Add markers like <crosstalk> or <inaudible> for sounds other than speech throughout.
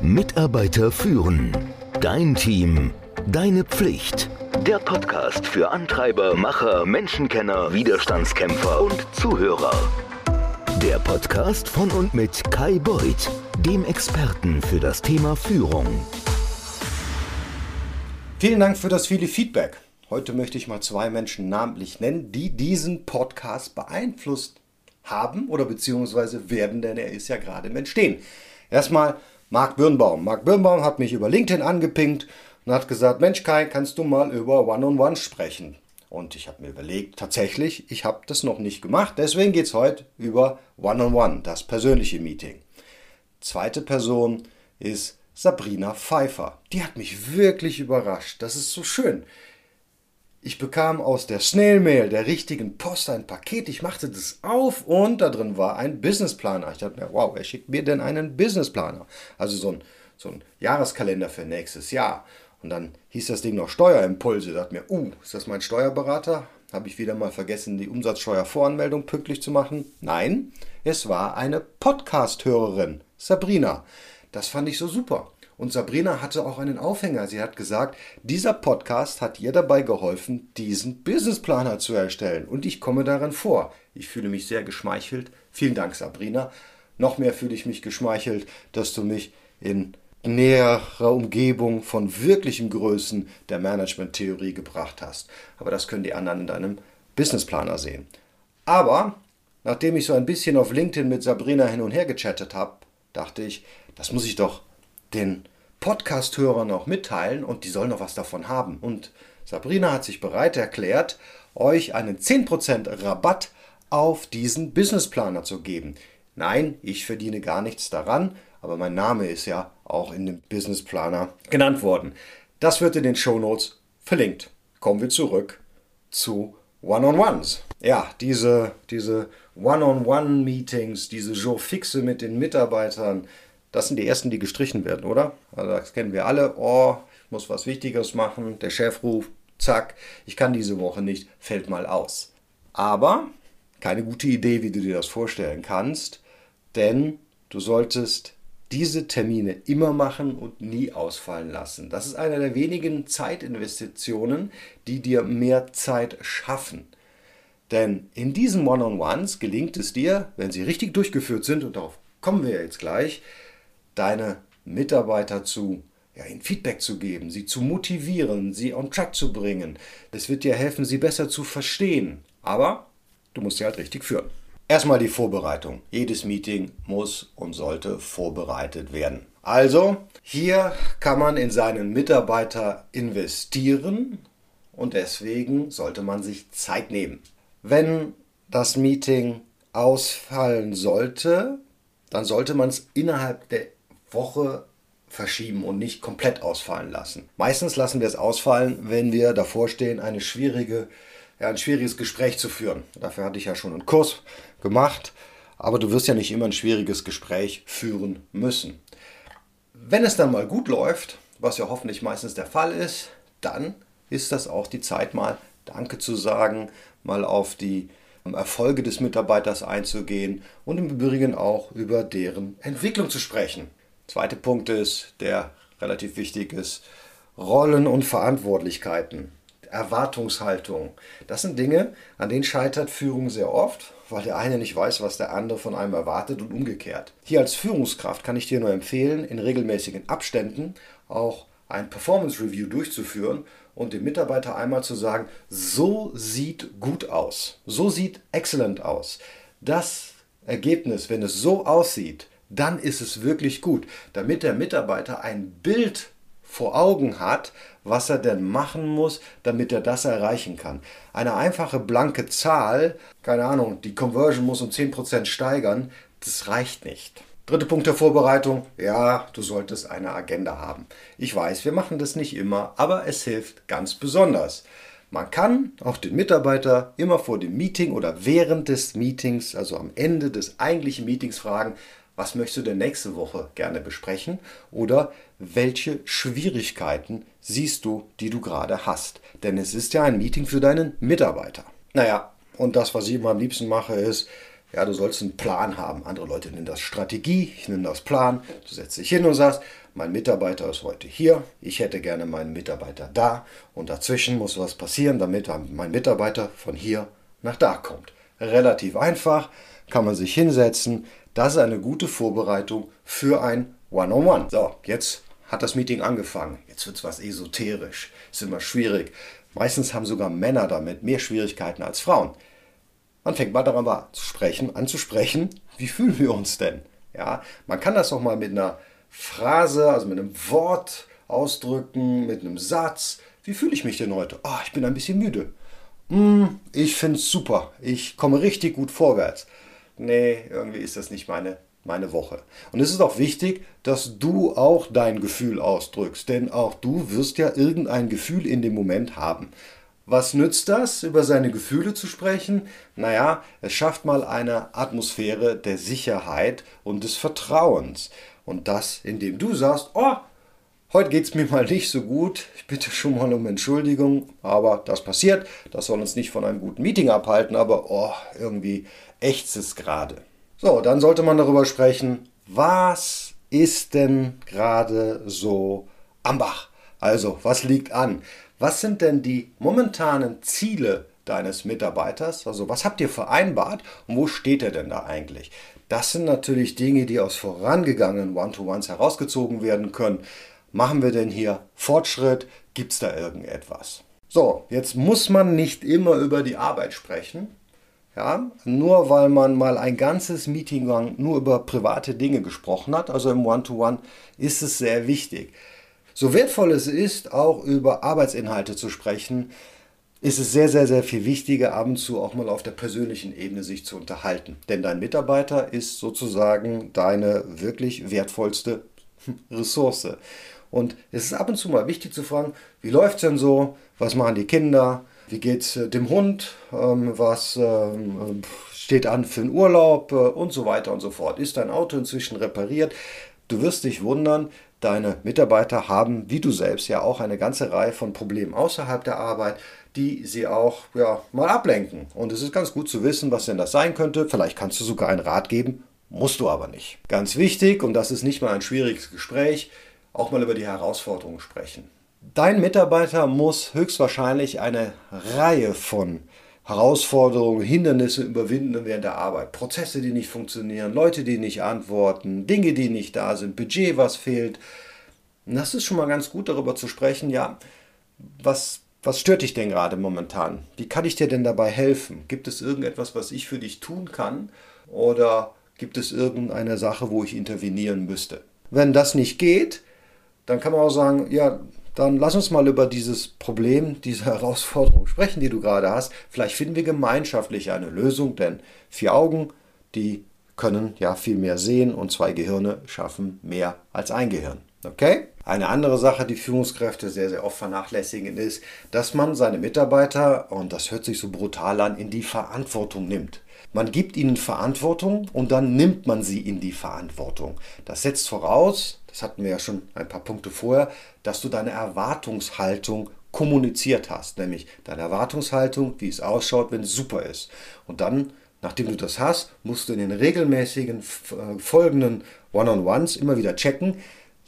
Mitarbeiter führen. Dein Team. Deine Pflicht. Der Podcast für Antreiber, Macher, Menschenkenner, Widerstandskämpfer und Zuhörer. Der Podcast von und mit Kai Beuth, dem Experten für das Thema Führung. Vielen Dank für das viele Feedback. Heute möchte ich mal zwei Menschen namentlich nennen, die diesen Podcast beeinflusst haben oder beziehungsweise werden, denn er ist ja gerade im Entstehen. Erstmal Marc Birnbaum. Marc Birnbaum hat mich über LinkedIn angepinkt und hat gesagt, Mensch Kai, kannst du mal über One-on-One sprechen? Und ich habe mir überlegt, tatsächlich, ich habe das noch nicht gemacht, deswegen geht es heute über One-on-One, das persönliche Meeting. Zweite Person ist Sabrina Pfeiffer. Die hat mich wirklich überrascht. Das ist so schön. Ich bekam aus der Snail-Mail der richtigen Post ein Paket. Ich machte das auf und da drin war ein Businessplaner. Ich dachte mir, wow, wer schickt mir denn einen Businessplaner? Also so ein, so ein Jahreskalender für nächstes Jahr. Und dann hieß das Ding noch Steuerimpulse. Ich dachte mir, uh, ist das mein Steuerberater? Habe ich wieder mal vergessen, die Umsatzsteuervoranmeldung pünktlich zu machen? Nein, es war eine Podcast-Hörerin, Sabrina. Das fand ich so super. Und Sabrina hatte auch einen Aufhänger. Sie hat gesagt, dieser Podcast hat ihr dabei geholfen, diesen Businessplaner zu erstellen. Und ich komme darin vor. Ich fühle mich sehr geschmeichelt. Vielen Dank, Sabrina. Noch mehr fühle ich mich geschmeichelt, dass du mich in näherer Umgebung von wirklichen Größen der Management-Theorie gebracht hast. Aber das können die anderen in deinem Businessplaner sehen. Aber nachdem ich so ein bisschen auf LinkedIn mit Sabrina hin und her gechattet habe, dachte ich, das muss ich doch den Podcast-Hörern auch mitteilen und die sollen noch was davon haben. Und Sabrina hat sich bereit erklärt, euch einen 10% Rabatt auf diesen Businessplaner zu geben. Nein, ich verdiene gar nichts daran, aber mein Name ist ja auch in dem Businessplaner genannt worden. Das wird in den Show Notes verlinkt. Kommen wir zurück zu One-on-Ones. Ja, diese, diese One-on-One-Meetings, diese Jour fixe mit den Mitarbeitern, das sind die ersten, die gestrichen werden, oder? Also das kennen wir alle. Oh, ich muss was Wichtiges machen. Der Chef ruft, zack, ich kann diese Woche nicht, fällt mal aus. Aber keine gute Idee, wie du dir das vorstellen kannst, denn du solltest diese Termine immer machen und nie ausfallen lassen. Das ist eine der wenigen Zeitinvestitionen, die dir mehr Zeit schaffen. Denn in diesen One-on-Ones gelingt es dir, wenn sie richtig durchgeführt sind, und darauf kommen wir jetzt gleich, deine Mitarbeiter zu, ja, ihnen Feedback zu geben, sie zu motivieren, sie on track zu bringen. Es wird dir helfen, sie besser zu verstehen. Aber du musst sie halt richtig führen. Erstmal die Vorbereitung. Jedes Meeting muss und sollte vorbereitet werden. Also, hier kann man in seinen Mitarbeiter investieren und deswegen sollte man sich Zeit nehmen. Wenn das Meeting ausfallen sollte, dann sollte man es innerhalb der Woche verschieben und nicht komplett ausfallen lassen. Meistens lassen wir es ausfallen, wenn wir davor stehen, eine schwierige, ja, ein schwieriges Gespräch zu führen. Dafür hatte ich ja schon einen Kurs gemacht, aber du wirst ja nicht immer ein schwieriges Gespräch führen müssen. Wenn es dann mal gut läuft, was ja hoffentlich meistens der Fall ist, dann ist das auch die Zeit mal Danke zu sagen, mal auf die Erfolge des Mitarbeiters einzugehen und im Übrigen auch über deren Entwicklung zu sprechen. Zweiter Punkt ist, der relativ wichtig ist, Rollen und Verantwortlichkeiten, Erwartungshaltung. Das sind Dinge, an denen scheitert Führung sehr oft, weil der eine nicht weiß, was der andere von einem erwartet und umgekehrt. Hier als Führungskraft kann ich dir nur empfehlen, in regelmäßigen Abständen auch ein Performance Review durchzuführen und dem Mitarbeiter einmal zu sagen, so sieht gut aus, so sieht excellent aus. Das Ergebnis, wenn es so aussieht, dann ist es wirklich gut, damit der Mitarbeiter ein Bild vor Augen hat, was er denn machen muss, damit er das erreichen kann. Eine einfache blanke Zahl, keine Ahnung, die Conversion muss um 10% steigern, das reicht nicht. Dritter Punkt der Vorbereitung, ja, du solltest eine Agenda haben. Ich weiß, wir machen das nicht immer, aber es hilft ganz besonders. Man kann auch den Mitarbeiter immer vor dem Meeting oder während des Meetings, also am Ende des eigentlichen Meetings fragen, was möchtest du denn nächste Woche gerne besprechen oder welche Schwierigkeiten siehst du, die du gerade hast. Denn es ist ja ein Meeting für deinen Mitarbeiter. Naja, und das, was ich immer am liebsten mache, ist, Ja, du sollst einen Plan haben. Andere Leute nennen das Strategie, ich nenne das Plan. Du setzt dich hin und sagst, mein Mitarbeiter ist heute hier, ich hätte gerne meinen Mitarbeiter da und dazwischen muss was passieren, damit mein Mitarbeiter von hier nach da kommt. Relativ einfach, kann man sich hinsetzen. Das ist eine gute Vorbereitung für ein One-on-One. -on -One. So, jetzt hat das Meeting angefangen. Jetzt wird es was esoterisch. Ist immer schwierig. Meistens haben sogar Männer damit mehr Schwierigkeiten als Frauen. Man fängt mal daran an zu sprechen, anzusprechen, wie fühlen wir uns denn? Ja, man kann das auch mal mit einer Phrase, also mit einem Wort ausdrücken, mit einem Satz. Wie fühle ich mich denn heute? Oh, ich bin ein bisschen müde. Mm, ich finde es super. Ich komme richtig gut vorwärts. Nee, irgendwie ist das nicht meine, meine Woche. Und es ist auch wichtig, dass du auch dein Gefühl ausdrückst, denn auch du wirst ja irgendein Gefühl in dem Moment haben. Was nützt das, über seine Gefühle zu sprechen? Naja, es schafft mal eine Atmosphäre der Sicherheit und des Vertrauens. Und das, indem du sagst, oh, heute geht es mir mal nicht so gut, ich bitte schon mal um Entschuldigung, aber das passiert, das soll uns nicht von einem guten Meeting abhalten, aber oh, irgendwie ächzt gerade. So, dann sollte man darüber sprechen, was ist denn gerade so am Bach? Also, was liegt an? Was sind denn die momentanen Ziele deines Mitarbeiters? Also, was habt ihr vereinbart und wo steht er denn da eigentlich? Das sind natürlich Dinge, die aus vorangegangenen One-to-Ones herausgezogen werden können. Machen wir denn hier Fortschritt? Gibt es da irgendetwas? So, jetzt muss man nicht immer über die Arbeit sprechen. Ja, nur weil man mal ein ganzes Meeting nur über private Dinge gesprochen hat, also im One-to-One, -One, ist es sehr wichtig. So wertvoll es ist, auch über Arbeitsinhalte zu sprechen, ist es sehr, sehr, sehr viel wichtiger, ab und zu auch mal auf der persönlichen Ebene sich zu unterhalten. Denn dein Mitarbeiter ist sozusagen deine wirklich wertvollste <laughs> Ressource. Und es ist ab und zu mal wichtig zu fragen, wie läuft es denn so? Was machen die Kinder? Wie geht es äh, dem Hund? Ähm, was ähm, steht an für einen Urlaub? Äh, und so weiter und so fort. Ist dein Auto inzwischen repariert? Du wirst dich wundern, deine Mitarbeiter haben, wie du selbst, ja auch eine ganze Reihe von Problemen außerhalb der Arbeit die sie auch ja, mal ablenken. Und es ist ganz gut zu wissen, was denn das sein könnte. Vielleicht kannst du sogar einen Rat geben, musst du aber nicht. Ganz wichtig, und das ist nicht mal ein schwieriges Gespräch, auch mal über die Herausforderungen sprechen. Dein Mitarbeiter muss höchstwahrscheinlich eine Reihe von Herausforderungen, Hindernisse überwinden während der Arbeit. Prozesse, die nicht funktionieren, Leute, die nicht antworten, Dinge, die nicht da sind, Budget, was fehlt. Und das ist schon mal ganz gut darüber zu sprechen, ja, was was stört dich denn gerade momentan? Wie kann ich dir denn dabei helfen? Gibt es irgendetwas, was ich für dich tun kann? Oder gibt es irgendeine Sache, wo ich intervenieren müsste? Wenn das nicht geht, dann kann man auch sagen, ja, dann lass uns mal über dieses Problem, diese Herausforderung sprechen, die du gerade hast. Vielleicht finden wir gemeinschaftlich eine Lösung, denn vier Augen, die können ja viel mehr sehen und zwei Gehirne schaffen mehr als ein Gehirn. Okay? Eine andere Sache, die Führungskräfte sehr, sehr oft vernachlässigen, ist, dass man seine Mitarbeiter, und das hört sich so brutal an, in die Verantwortung nimmt. Man gibt ihnen Verantwortung und dann nimmt man sie in die Verantwortung. Das setzt voraus, das hatten wir ja schon ein paar Punkte vorher, dass du deine Erwartungshaltung kommuniziert hast, nämlich deine Erwartungshaltung, wie es ausschaut, wenn es super ist. Und dann, nachdem du das hast, musst du in den regelmäßigen äh, folgenden One-on-Ones immer wieder checken,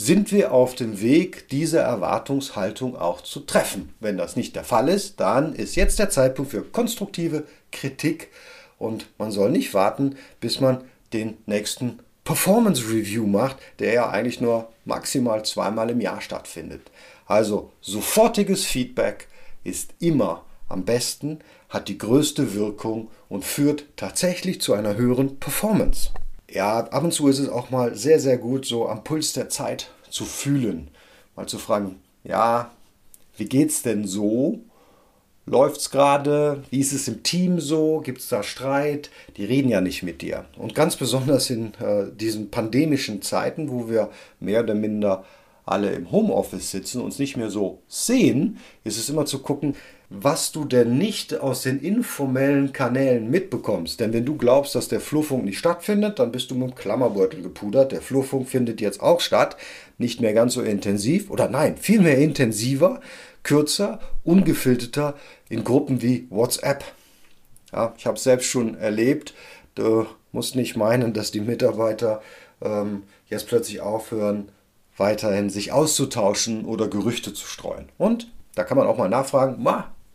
sind wir auf dem Weg, diese Erwartungshaltung auch zu treffen. Wenn das nicht der Fall ist, dann ist jetzt der Zeitpunkt für konstruktive Kritik und man soll nicht warten, bis man den nächsten Performance Review macht, der ja eigentlich nur maximal zweimal im Jahr stattfindet. Also sofortiges Feedback ist immer am besten, hat die größte Wirkung und führt tatsächlich zu einer höheren Performance ja, ab und zu ist es auch mal sehr, sehr gut, so am Puls der Zeit zu fühlen. Mal zu fragen, ja, wie geht's denn so? Läuft's gerade? Wie ist es im Team so? Gibt es da Streit? Die reden ja nicht mit dir. Und ganz besonders in äh, diesen pandemischen Zeiten, wo wir mehr oder minder alle im Homeoffice sitzen, uns nicht mehr so sehen, ist es immer zu gucken, was du denn nicht aus den informellen Kanälen mitbekommst. Denn wenn du glaubst, dass der Flurfunk nicht stattfindet, dann bist du mit dem Klammerbeutel gepudert. Der Flurfunk findet jetzt auch statt, nicht mehr ganz so intensiv oder nein, viel mehr intensiver, kürzer, ungefilterter in Gruppen wie WhatsApp. Ja, ich habe es selbst schon erlebt, Du musst nicht meinen, dass die Mitarbeiter ähm, jetzt plötzlich aufhören, weiterhin sich auszutauschen oder Gerüchte zu streuen. Und da kann man auch mal nachfragen,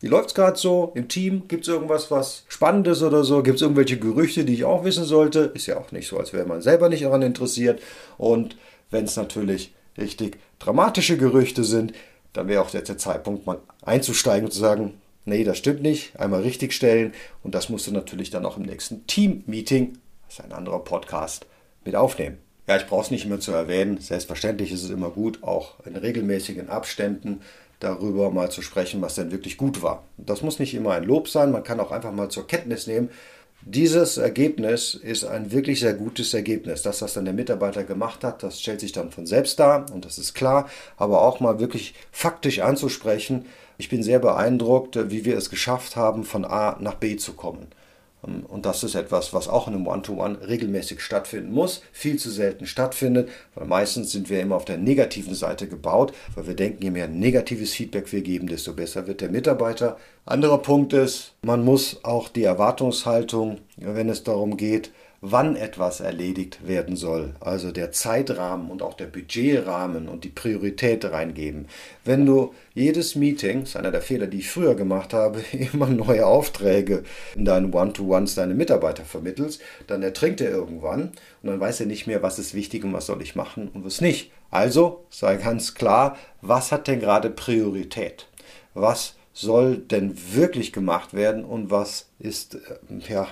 wie läuft es gerade so im Team? Gibt es irgendwas, was Spannendes oder so? Gibt es irgendwelche Gerüchte, die ich auch wissen sollte? Ist ja auch nicht so, als wäre man selber nicht daran interessiert. Und wenn es natürlich richtig dramatische Gerüchte sind, dann wäre auch jetzt der Zeitpunkt, mal einzusteigen und zu sagen, nee, das stimmt nicht, einmal richtigstellen. Und das musst du natürlich dann auch im nächsten Team-Meeting, das ist ein anderer Podcast, mit aufnehmen. Ja, ich brauche es nicht mehr zu erwähnen. Selbstverständlich ist es immer gut, auch in regelmäßigen Abständen darüber mal zu sprechen, was denn wirklich gut war. Das muss nicht immer ein Lob sein, man kann auch einfach mal zur Kenntnis nehmen, dieses Ergebnis ist ein wirklich sehr gutes Ergebnis. Das, was dann der Mitarbeiter gemacht hat, das stellt sich dann von selbst dar und das ist klar, aber auch mal wirklich faktisch anzusprechen. Ich bin sehr beeindruckt, wie wir es geschafft haben, von A nach B zu kommen. Ähm, und das ist etwas, was auch in einem One-to-One -One regelmäßig stattfinden muss, viel zu selten stattfindet, weil meistens sind wir immer auf der negativen Seite gebaut, weil wir denken, je mehr negatives Feedback wir geben, desto besser wird der Mitarbeiter. Anderer Punkt ist, man muss auch die Erwartungshaltung, wenn es darum geht, wann etwas erledigt werden soll. Also der Zeitrahmen und auch der Budgetrahmen und die Priorität reingeben. Wenn du jedes Meeting, das ist einer der Fehler, die ich früher gemacht habe, <laughs> immer neue Aufträge in deinen One-to-Ones deine Mitarbeiter vermittelst, dann ertrinkt er irgendwann und dann weiß er nicht mehr, was ist wichtig und was soll ich machen und was nicht. Also sei ganz klar, was hat denn gerade Priorität? Was soll denn wirklich gemacht werden und was ist äh, ja,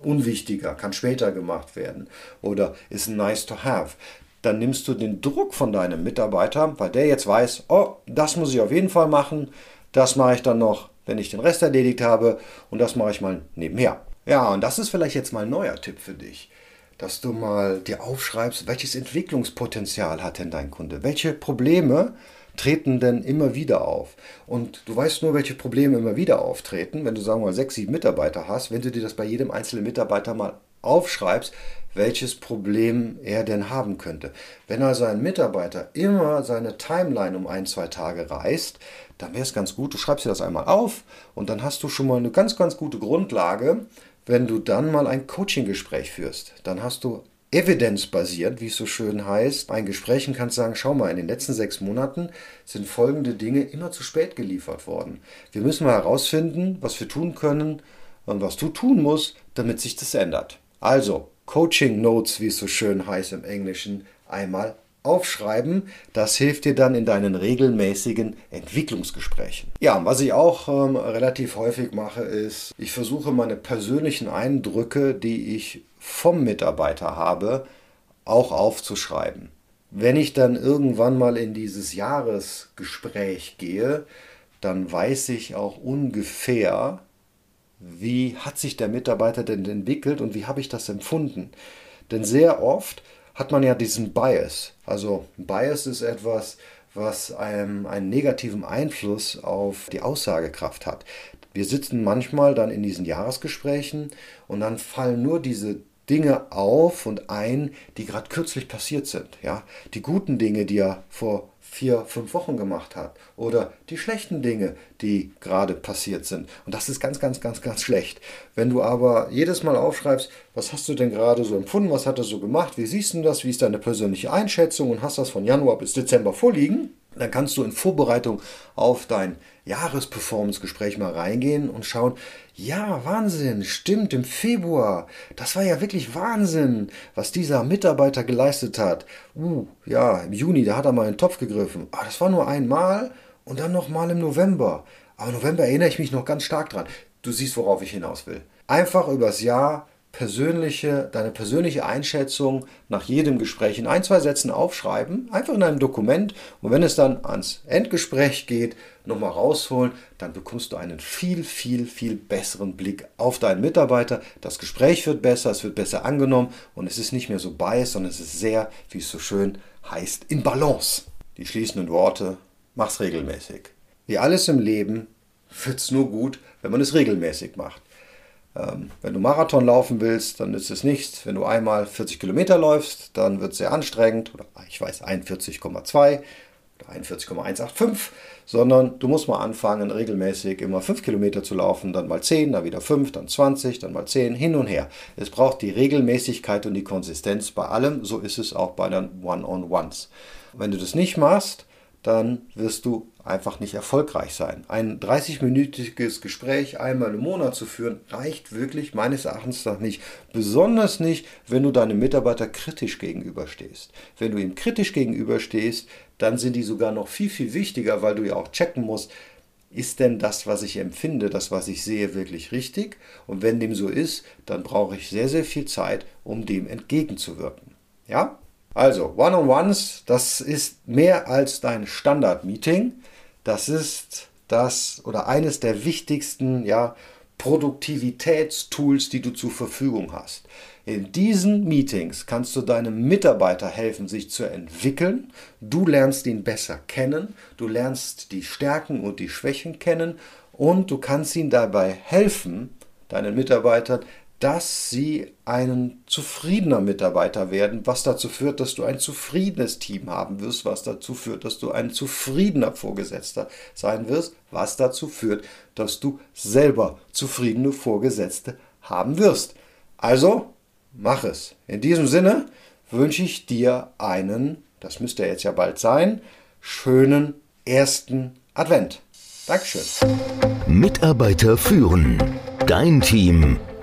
unwichtiger, kann später gemacht werden oder ist nice to have. Dann nimmst du den Druck von deinem Mitarbeiter, weil der jetzt weiß, oh, das muss ich auf jeden Fall machen, das mache ich dann noch, wenn ich den Rest erledigt habe und das mache ich mal nebenher. Ja, und das ist vielleicht jetzt mal ein neuer Tipp für dich dass du mal dir aufschreibst, welches Entwicklungspotenzial hat denn dein Kunde? Welche Probleme treten denn immer wieder auf. Und du weißt nur, welche Probleme immer wieder auftreten, wenn du sagen wir mal sechs, sieben Mitarbeiter hast, wenn du dir das bei jedem einzelnen Mitarbeiter mal aufschreibst, welches Problem er denn haben könnte. Wenn also ein Mitarbeiter immer seine Timeline um ein, zwei Tage reißt, dann wäre es ganz gut, du schreibst dir das einmal auf und dann hast du schon mal eine ganz, ganz gute Grundlage, wenn du dann mal ein Coaching-Gespräch führst. Dann hast du evidenzbasiert, wie es so schön heißt, ein Gespräch kannst sagen, schau mal, in den letzten sechs Monaten sind folgende Dinge immer zu spät geliefert worden. Wir müssen mal herausfinden, was wir tun können und was du tun musst, damit sich das ändert. Also, Coaching Notes, wie es so schön heißt im Englischen, einmal aufschreiben. Das hilft dir dann in deinen regelmäßigen Entwicklungsgesprächen. Ja, was ich auch ähm, relativ häufig mache, ist, ich versuche meine persönlichen Eindrücke, die ich vom Mitarbeiter habe, auch aufzuschreiben. Wenn ich dann irgendwann mal in dieses Jahresgespräch gehe, dann weiß ich auch ungefähr, wie hat sich der Mitarbeiter denn entwickelt und wie habe ich das empfunden. Denn sehr oft hat man ja diesen Bias. Also Bias ist etwas, was einem einen negativen Einfluss auf die Aussagekraft hat. Wir sitzen manchmal dann in diesen Jahresgesprächen und dann fallen nur diese Dinge auf und ein, die gerade kürzlich passiert sind. Ja? Die guten Dinge, die er vor vier, fünf Wochen gemacht hat. Oder die schlechten Dinge, die gerade passiert sind. Und das ist ganz, ganz, ganz, ganz schlecht. Wenn du aber jedes Mal aufschreibst, was hast du denn gerade so empfunden, was hat er so gemacht, wie siehst du das, wie ist deine persönliche Einschätzung und hast das von Januar bis Dezember vorliegen, dann kannst du in Vorbereitung auf dein Jahresperformance-Gespräch mal reingehen und schauen, ja, Wahnsinn, stimmt, im Februar, das war ja wirklich Wahnsinn, was dieser Mitarbeiter geleistet hat. Uh, ja, im Juni, da hat er mal in den Topf gegriffen. Ah, das war nur einmal und dann nochmal im November. Aber November erinnere ich mich noch ganz stark dran. Du siehst, worauf ich hinaus will. Einfach übers Jahr persönliche, deine persönliche Einschätzung nach jedem Gespräch in ein, zwei Sätzen aufschreiben, einfach in einem Dokument und wenn es dann ans Endgespräch geht, nochmal rausholen, dann bekommst du einen viel, viel, viel besseren Blick auf deinen Mitarbeiter. Das Gespräch wird besser, es wird besser angenommen und es ist nicht mehr so biased, sondern es ist sehr, wie es so schön heißt, in Balance. Die schließenden Worte, mach's regelmäßig. Wie alles im Leben wird's nur gut, wenn man es regelmäßig macht. Ähm, wenn du Marathon laufen willst, dann ist es nichts. Wenn du einmal 40 Kilometer läufst, dann wird es sehr anstrengend. Oder ich weiß, 41,2. 41,185, sondern du musst mal anfangen, regelmäßig immer 5 Kilometer zu laufen, dann mal 10, dann wieder 5, dann 20, dann mal 10, hin und her. Es braucht die Regelmäßigkeit und die Konsistenz bei allem, so ist es auch bei den One-on-Ones. Wenn du das nicht machst, dann wirst du einfach nicht erfolgreich sein. Ein 30-minütiges Gespräch einmal im Monat zu führen, reicht wirklich meines Erachtens nach nicht. Besonders nicht, wenn du deinem Mitarbeiter kritisch gegenüberstehst. Wenn du ihm kritisch gegenüberstehst, dann sind die sogar noch viel, viel wichtiger, weil du ja auch checken musst, ist denn das, was ich empfinde, das, was ich sehe, wirklich richtig? Und wenn dem so ist, dann brauche ich sehr, sehr viel Zeit, um dem entgegenzuwirken. Ja? Also, One-on-Ones, das ist mehr als dein Standard-Meeting. Das ist das oder eines der wichtigsten ja, Produktivitätstools, die du zur Verfügung hast. In diesen Meetings kannst du deinem Mitarbeiter helfen, sich zu entwickeln. Du lernst ihn besser kennen, du lernst die Stärken und die Schwächen kennen und du kannst ihm dabei helfen, deinen Mitarbeitern dass sie ein zufriedener Mitarbeiter werden, was dazu führt, dass du ein zufriedenes Team haben wirst, was dazu führt, dass du ein zufriedener Vorgesetzter sein wirst, was dazu führt, dass du selber zufriedene Vorgesetzte haben wirst. Also, mach es. In diesem Sinne wünsche ich dir einen, das müsste jetzt ja bald sein, schönen ersten Advent. Dankeschön. Mitarbeiter führen. Dein Team